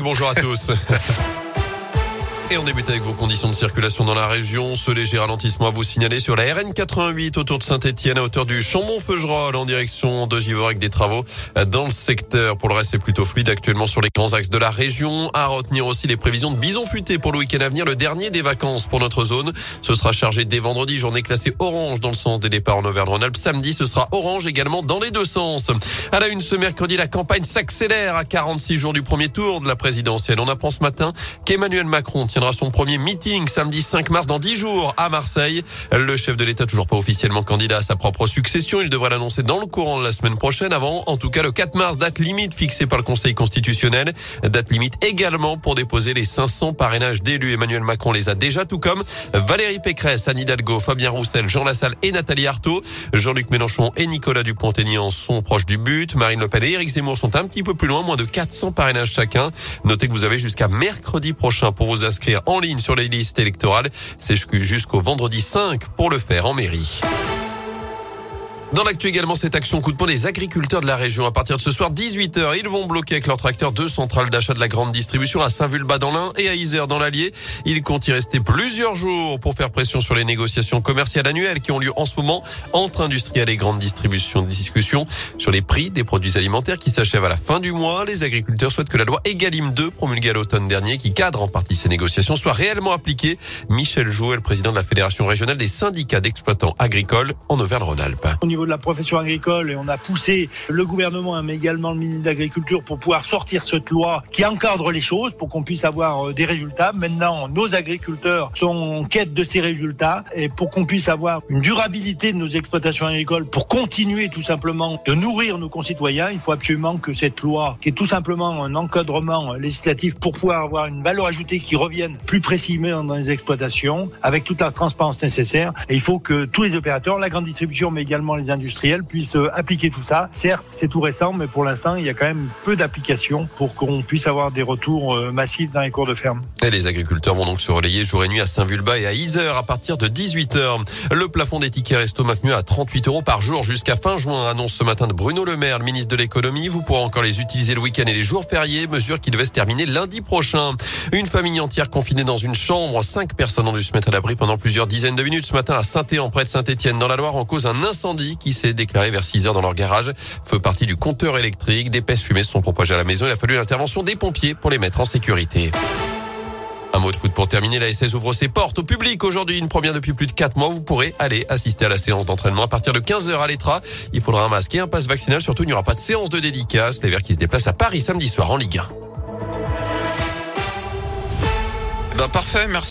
Bonjour à tous. Et on débute avec vos conditions de circulation dans la région. Ce léger ralentissement à vous signaler sur la RN 88 autour de Saint-Etienne à hauteur du Chambon-Feugerolles en direction de Givor avec des travaux dans le secteur. Pour le reste, c'est plutôt fluide actuellement sur les grands axes de la région. À retenir aussi les prévisions de bison futé pour le week-end à venir, le dernier des vacances pour notre zone. Ce sera chargé dès vendredi, journée classée orange dans le sens des départs en Auvergne-Rhône-Alpes. Samedi, ce sera orange également dans les deux sens. À la une, ce mercredi, la campagne s'accélère à 46 jours du premier tour de la présidentielle. On apprend ce matin qu'Emmanuel Macron son premier meeting samedi 5 mars dans 10 jours à Marseille. Le chef de l'État toujours pas officiellement candidat à sa propre succession. Il devrait l'annoncer dans le courant de la semaine prochaine avant, en tout cas le 4 mars, date limite fixée par le Conseil constitutionnel. Date limite également pour déposer les 500 parrainages d'élus. Emmanuel Macron les a déjà, tout comme Valérie Pécresse, Anne Hidalgo, Fabien Roussel, Jean Lassalle et Nathalie Arthaud. Jean-Luc Mélenchon et Nicolas Dupont-Aignan sont proches du but. Marine Le Pen et Éric Zemmour sont un petit peu plus loin, moins de 400 parrainages chacun. Notez que vous avez jusqu'à mercredi prochain pour vous inscrire en ligne sur les listes électorales. C'est jusqu'au vendredi 5 pour le faire en mairie. Dans l'actu également, cette action coup de poing des agriculteurs de la région. À partir de ce soir, 18h, ils vont bloquer avec leur tracteur deux centrales d'achat de la grande distribution à Saint-Vulbas dans l'Ain et à Isère dans l'Allier. Ils comptent y rester plusieurs jours pour faire pression sur les négociations commerciales annuelles qui ont lieu en ce moment entre industriels et grandes distributions. Discussion sur les prix des produits alimentaires qui s'achèvent à la fin du mois. Les agriculteurs souhaitent que la loi Egalim 2 promulguée à l'automne dernier, qui cadre en partie ces négociations, soit réellement appliquée. Michel Jouet, le président de la Fédération régionale des syndicats d'exploitants agricoles en Auvergne-Rhône-Alpes de la profession agricole et on a poussé le gouvernement, mais également le ministre de l'Agriculture pour pouvoir sortir cette loi qui encadre les choses pour qu'on puisse avoir euh, des résultats. Maintenant, nos agriculteurs sont en quête de ces résultats et pour qu'on puisse avoir une durabilité de nos exploitations agricoles pour continuer tout simplement de nourrir nos concitoyens, il faut absolument que cette loi, qui est tout simplement un encadrement législatif pour pouvoir avoir une valeur ajoutée qui revienne plus précisément dans les exploitations avec toute la transparence nécessaire. Et il faut que tous les opérateurs, la grande distribution, mais également les industriels puissent euh, appliquer tout ça. Certes, c'est tout récent, mais pour l'instant, il y a quand même peu d'applications pour qu'on puisse avoir des retours euh, massifs dans les cours de ferme. Et les agriculteurs vont donc se relayer jour et nuit à Saint-Vulbas et à Isère à partir de 18h. Le plafond des tickets resto maintenu à 38 euros par jour jusqu'à fin juin, annonce ce matin de Bruno Le Maire, le ministre de l'économie. Vous pourrez encore les utiliser le week-end et les jours fériés, mesure qui devait se terminer lundi prochain. Une famille entière confinée dans une chambre. Cinq personnes ont dû se mettre à l'abri pendant plusieurs dizaines de minutes ce matin à Saint-Éan, près de Saint-Étienne, dans la Loire, en cause un incendie qui s'est déclaré vers 6 heures dans leur garage. Feu partie du compteur électrique. D'épaisses fumées se sont propagées à la maison. Il a fallu l'intervention des pompiers pour les mettre en sécurité. Un mot de foot pour terminer. La SS ouvre ses portes au public aujourd'hui. Une première depuis plus de 4 mois. Vous pourrez aller assister à la séance d'entraînement à partir de 15h à l'Etra. Il faudra un masque et un passe vaccinal. Surtout, il n'y aura pas de séance de dédicace. Les Verts qui se déplacent à Paris samedi soir en Ligue 1. Bah parfait, merci.